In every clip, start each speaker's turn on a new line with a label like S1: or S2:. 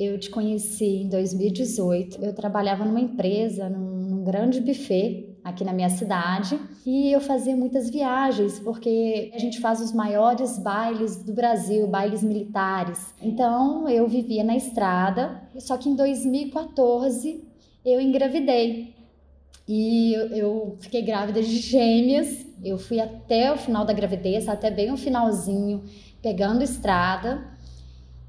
S1: eu te conheci em 2018. Eu trabalhava numa empresa, num, num grande buffet aqui na minha cidade e eu fazia muitas viagens porque a gente faz os maiores bailes do Brasil, bailes militares. Então eu vivia na estrada, só que em 2014 eu engravidei e eu fiquei grávida de gêmeas. Eu fui até o final da gravidez, até bem o finalzinho, pegando estrada.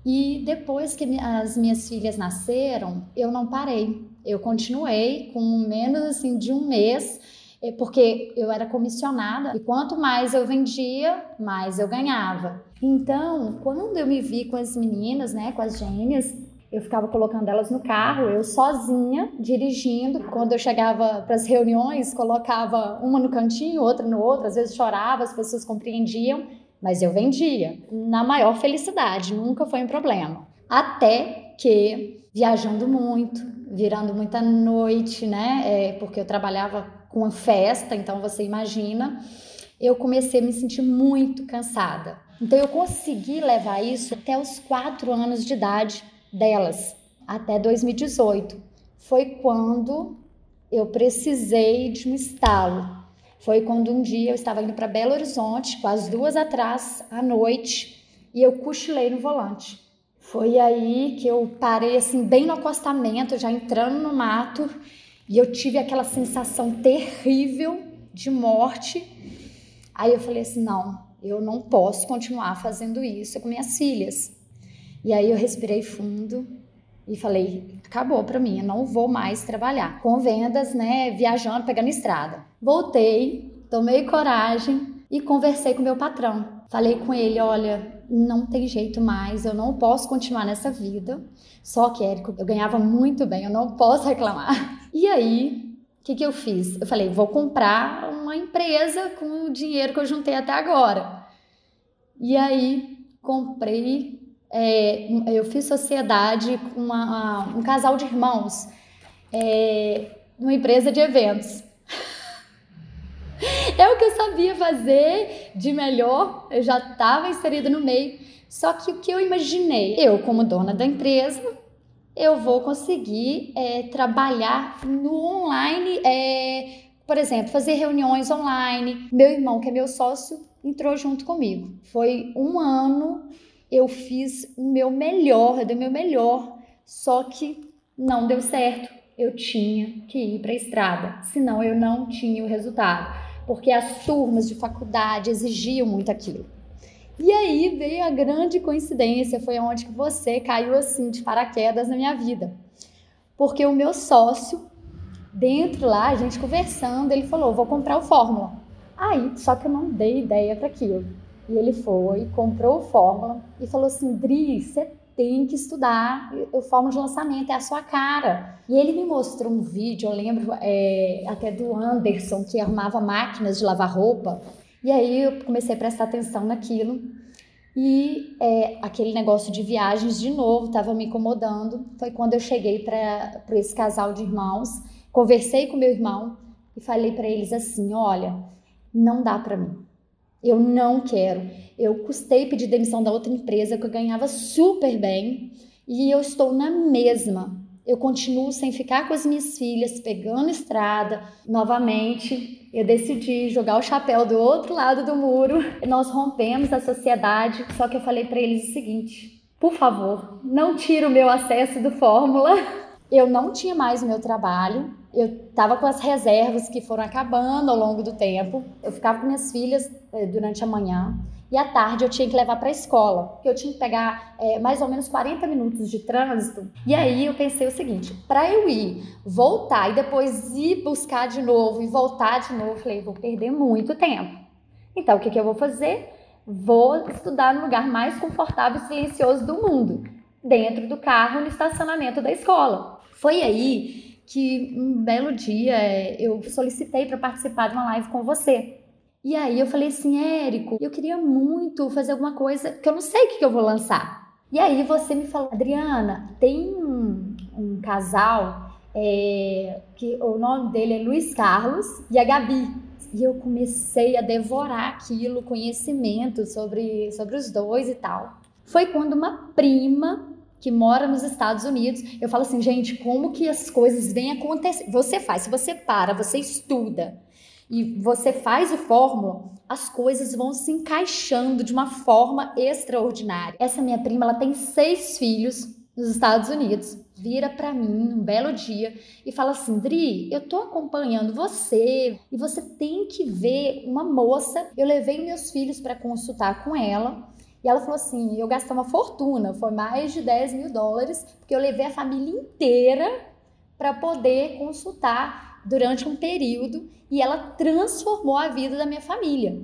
S1: E depois que as minhas filhas nasceram, eu não parei. Eu continuei com menos assim de um mês, é, porque eu era comissionada e quanto mais eu vendia, mais eu ganhava. Então, quando eu me vi com as meninas, né, com as gêmeas, eu ficava colocando elas no carro, eu sozinha, dirigindo. Quando eu chegava para as reuniões, colocava uma no cantinho, outra no outro, às vezes chorava, as pessoas compreendiam, mas eu vendia na maior felicidade, nunca foi um problema. Até que, viajando muito, virando muita noite, né? É, porque eu trabalhava com festa, então você imagina, eu comecei a me sentir muito cansada. Então eu consegui levar isso até os quatro anos de idade delas até 2018. Foi quando eu precisei de um estalo. Foi quando um dia eu estava indo para Belo Horizonte, com as duas atrás, à noite, e eu cochilei no volante. Foi aí que eu parei assim, bem no acostamento, já entrando no mato, e eu tive aquela sensação terrível de morte. Aí eu falei assim: não, eu não posso continuar fazendo isso com minhas filhas. E aí eu respirei fundo e falei: acabou para mim, eu não vou mais trabalhar com vendas, né? Viajando, pegando estrada. Voltei, tomei coragem e conversei com meu patrão. Falei com ele: olha, não tem jeito mais, eu não posso continuar nessa vida. Só que, Érico, eu ganhava muito bem, eu não posso reclamar. E aí, o que, que eu fiz? Eu falei: vou comprar uma empresa com o dinheiro que eu juntei até agora. E aí, comprei é, eu fiz sociedade com uma, um casal de irmãos é, numa empresa de eventos. é o que eu sabia fazer de melhor, eu já estava inserida no meio. Só que o que eu imaginei, eu como dona da empresa, eu vou conseguir é, trabalhar no online, é, por exemplo, fazer reuniões online. Meu irmão, que é meu sócio, entrou junto comigo. Foi um ano eu fiz o meu melhor, eu dei o meu melhor, só que não deu certo. Eu tinha que ir para a estrada, senão eu não tinha o resultado, porque as turmas de faculdade exigiam muito aquilo. E aí veio a grande coincidência, foi onde que você caiu assim de paraquedas na minha vida. Porque o meu sócio, dentro lá, a gente conversando, ele falou: "Vou comprar o Fórmula". Aí, só que eu não dei ideia para aquilo. E ele foi, comprou o Fórmula e falou assim: Dri, você tem que estudar o Fórmula de lançamento, é a sua cara. E ele me mostrou um vídeo, eu lembro é, até do Anderson, que arrumava máquinas de lavar roupa. E aí eu comecei a prestar atenção naquilo. E é, aquele negócio de viagens de novo estava me incomodando. Foi quando eu cheguei para esse casal de irmãos, conversei com meu irmão e falei para eles assim: olha, não dá para mim. Eu não quero. Eu custei pedir demissão da outra empresa que eu ganhava super bem e eu estou na mesma. Eu continuo sem ficar com as minhas filhas, pegando estrada. Novamente, eu decidi jogar o chapéu do outro lado do muro. Nós rompemos a sociedade, só que eu falei para eles o seguinte: por favor, não tire o meu acesso do Fórmula. Eu não tinha mais o meu trabalho, eu estava com as reservas que foram acabando ao longo do tempo. Eu ficava com minhas filhas eh, durante a manhã e à tarde eu tinha que levar para a escola, porque eu tinha que pegar é, mais ou menos 40 minutos de trânsito. E aí eu pensei o seguinte: para eu ir, voltar e depois ir buscar de novo e voltar de novo, eu falei, vou perder muito tempo. Então o que, que eu vou fazer? Vou estudar no lugar mais confortável e silencioso do mundo, dentro do carro no estacionamento da escola. Foi aí que um belo dia é, eu solicitei para participar de uma live com você. E aí eu falei assim, Érico, eu queria muito fazer alguma coisa que eu não sei o que eu vou lançar. E aí você me falou, Adriana, tem um, um casal é, que o nome dele é Luiz Carlos e a Gabi. E eu comecei a devorar aquilo, conhecimento sobre, sobre os dois e tal. Foi quando uma prima que mora nos Estados Unidos. Eu falo assim, gente, como que as coisas vêm acontecer? Você faz, se você para, você estuda e você faz o fórmula, as coisas vão se encaixando de uma forma extraordinária. Essa minha prima, ela tem seis filhos nos Estados Unidos. Vira para mim um belo dia e fala assim: Dri, eu tô acompanhando você e você tem que ver uma moça. Eu levei meus filhos para consultar com ela e ela falou assim: eu gastei uma fortuna, foi mais de 10 mil dólares, porque eu levei a família inteira para poder consultar durante um período e ela transformou a vida da minha família.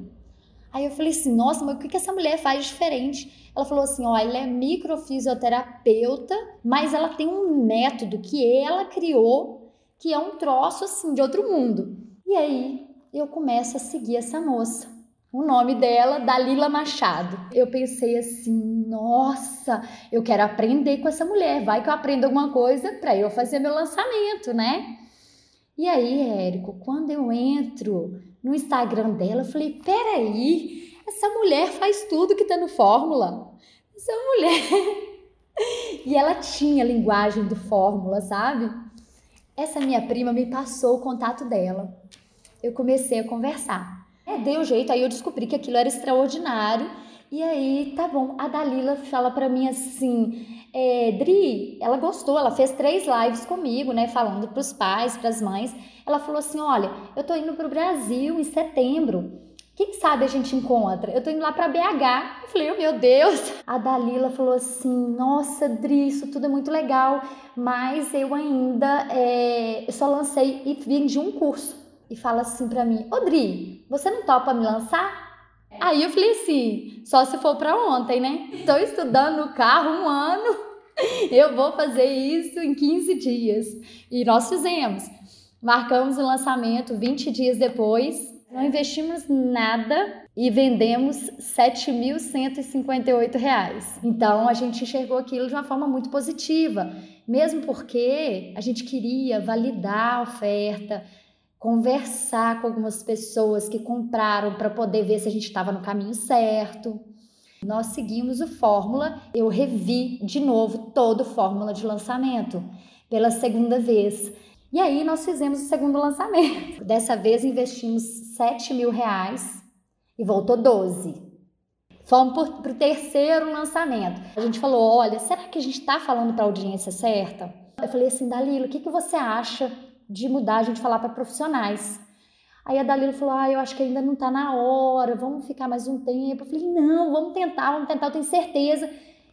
S1: Aí eu falei assim: nossa, mas o que, que essa mulher faz diferente? Ela falou assim: ó, ela é microfisioterapeuta, mas ela tem um método que ela criou que é um troço assim de outro mundo. E aí eu começo a seguir essa moça o nome dela, Dalila Machado. Eu pensei assim, nossa, eu quero aprender com essa mulher, vai que eu aprendo alguma coisa para eu fazer meu lançamento, né? E aí, Érico, quando eu entro no Instagram dela, eu falei, peraí, essa mulher faz tudo que tá no Fórmula. Essa mulher... e ela tinha linguagem do Fórmula, sabe? Essa minha prima me passou o contato dela. Eu comecei a conversar. É, deu jeito, aí eu descobri que aquilo era extraordinário. E aí, tá bom. A Dalila fala para mim assim: é, Dri, ela gostou, ela fez três lives comigo, né? Falando pros pais, pras mães. Ela falou assim: olha, eu tô indo pro Brasil em setembro. Quem sabe a gente encontra? Eu tô indo lá para BH. Eu falei, oh, meu Deus. A Dalila falou assim: Nossa, Dri, isso tudo é muito legal, mas eu ainda é, eu só lancei e vendi um curso e fala assim para mim: Odri, você não topa me lançar? Aí eu falei assim: só se for para ontem, né? Estou estudando no carro um ano, eu vou fazer isso em 15 dias. E nós fizemos. Marcamos o lançamento 20 dias depois, não investimos nada e vendemos R$ 7.158. Então a gente enxergou aquilo de uma forma muito positiva, mesmo porque a gente queria validar a oferta, conversar com algumas pessoas que compraram para poder ver se a gente estava no caminho certo. Nós seguimos o fórmula, eu revi de novo todo o fórmula de lançamento pela segunda vez. E aí nós fizemos o segundo lançamento. Dessa vez investimos 7 mil reais e voltou 12. Fomos para o terceiro lançamento. A gente falou: olha, será que a gente está falando para a audiência certa? Eu falei assim, Dalila, o que, que você acha de mudar a gente falar para profissionais. Aí a Dalila falou: Ah, eu acho que ainda não está na hora, vamos ficar mais um tempo. Eu falei: Não, vamos tentar, vamos tentar, eu tenho certeza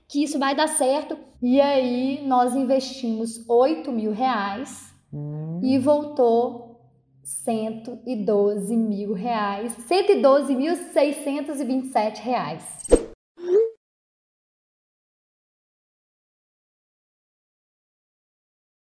S1: que isso vai dar certo. E aí nós investimos 8 mil reais hum. e voltou 112 mil reais, 112.627 reais.